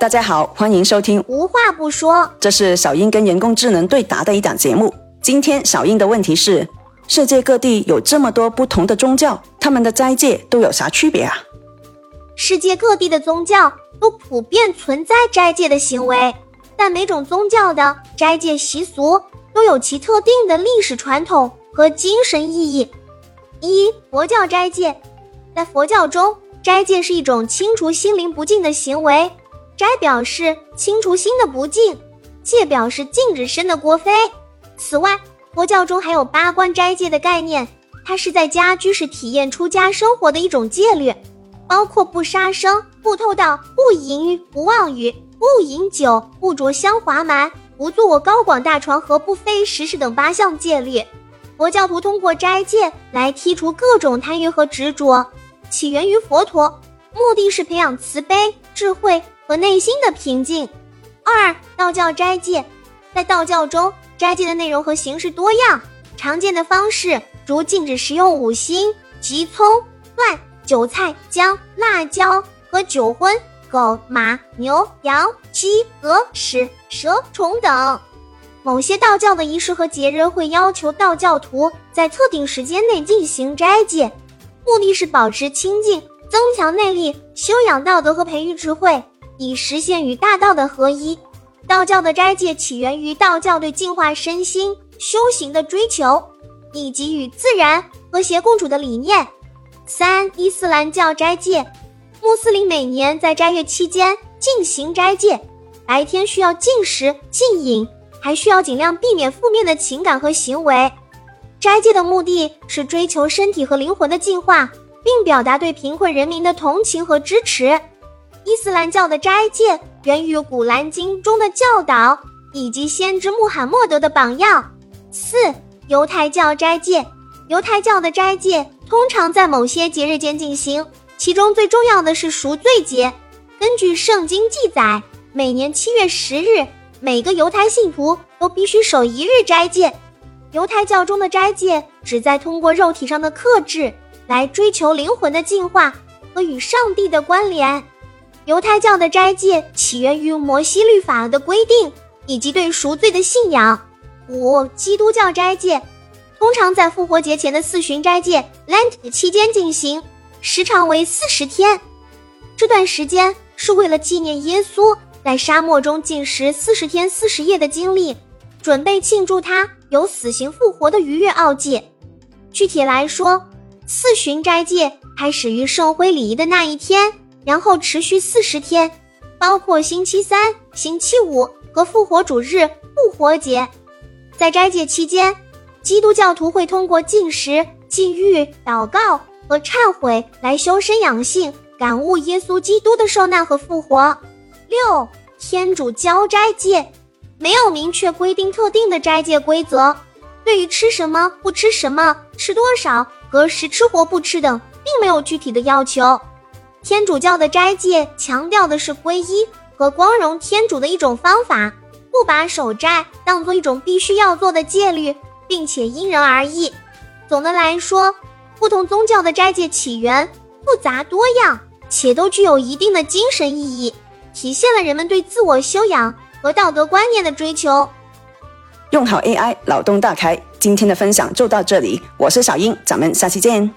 大家好，欢迎收听，无话不说。这是小英跟人工智能对答的一档节目。今天小英的问题是：世界各地有这么多不同的宗教，他们的斋戒都有啥区别啊？世界各地的宗教都普遍存在斋戒的行为，但每种宗教的斋戒习俗都有其特定的历史传统和精神意义。一、佛教斋戒，在佛教中，斋戒是一种清除心灵不净的行为。斋表示清除心的不净，戒表示禁止身的过非。此外，佛教中还有八关斋戒的概念，它是在家居时体验出家生活的一种戒律，包括不杀生、不偷盗、不淫欲、不妄语、不饮酒、不着香华蛮、不坐卧高广大床和不非食事等八项戒律。佛教徒通过斋戒来剔除各种贪欲和执着，起源于佛陀，目的是培养慈悲、智慧。和内心的平静。二、道教斋戒，在道教中，斋戒的内容和形式多样。常见的方式如禁止食用五辛、即葱、蒜、韭菜、姜、辣椒和酒荤、狗、马、牛、羊、鸡、鹅、屎、蛇、虫等。某些道教的仪式和节日会要求道教徒在特定时间内进行斋戒，目的是保持清净、增强内力、修养道德和培育智慧。以实现与大道的合一。道教的斋戒起源于道教对净化身心、修行的追求，以及与自然和谐共处的理念。三、伊斯兰教斋戒，穆斯林每年在斋月期间进行斋戒，白天需要禁食禁饮，还需要尽量避免负面的情感和行为。斋戒的目的是追求身体和灵魂的净化，并表达对贫困人民的同情和支持。伊斯兰教的斋戒源于《古兰经》中的教导，以及先知穆罕默德的榜样。四、犹太教斋戒，犹太教的斋戒通常在某些节日间进行，其中最重要的是赎罪节。根据圣经记载，每年七月十日，每个犹太信徒都必须守一日斋戒。犹太教中的斋戒旨在通过肉体上的克制，来追求灵魂的净化和与上帝的关联。犹太教的斋戒起源于摩西律法的规定，以及对赎罪的信仰。五、基督教斋戒通常在复活节前的四旬斋戒 （Lent） 期间进行，时长为四十天。这段时间是为了纪念耶稣在沙漠中进食四十天四十夜的经历，准备庆祝他由死刑复活的逾越奥迹。具体来说，四旬斋戒开始于圣灰礼仪的那一天。然后持续四十天，包括星期三、星期五和复活主日复活节。在斋戒期间，基督教徒会通过进食、禁欲、祷告和忏悔来修身养性，感悟耶稣基督的受难和复活。六、天主教斋戒没有明确规定特定的斋戒规则，对于吃什么、不吃什么、吃多少、何时吃或不吃等，并没有具体的要求。天主教的斋戒强调的是皈依和光荣天主的一种方法，不把守斋当做一种必须要做的戒律，并且因人而异。总的来说，不同宗教的斋戒起源复杂多样，且都具有一定的精神意义，体现了人们对自我修养和道德观念的追求。用好 AI，脑洞大开。今天的分享就到这里，我是小英，咱们下期见。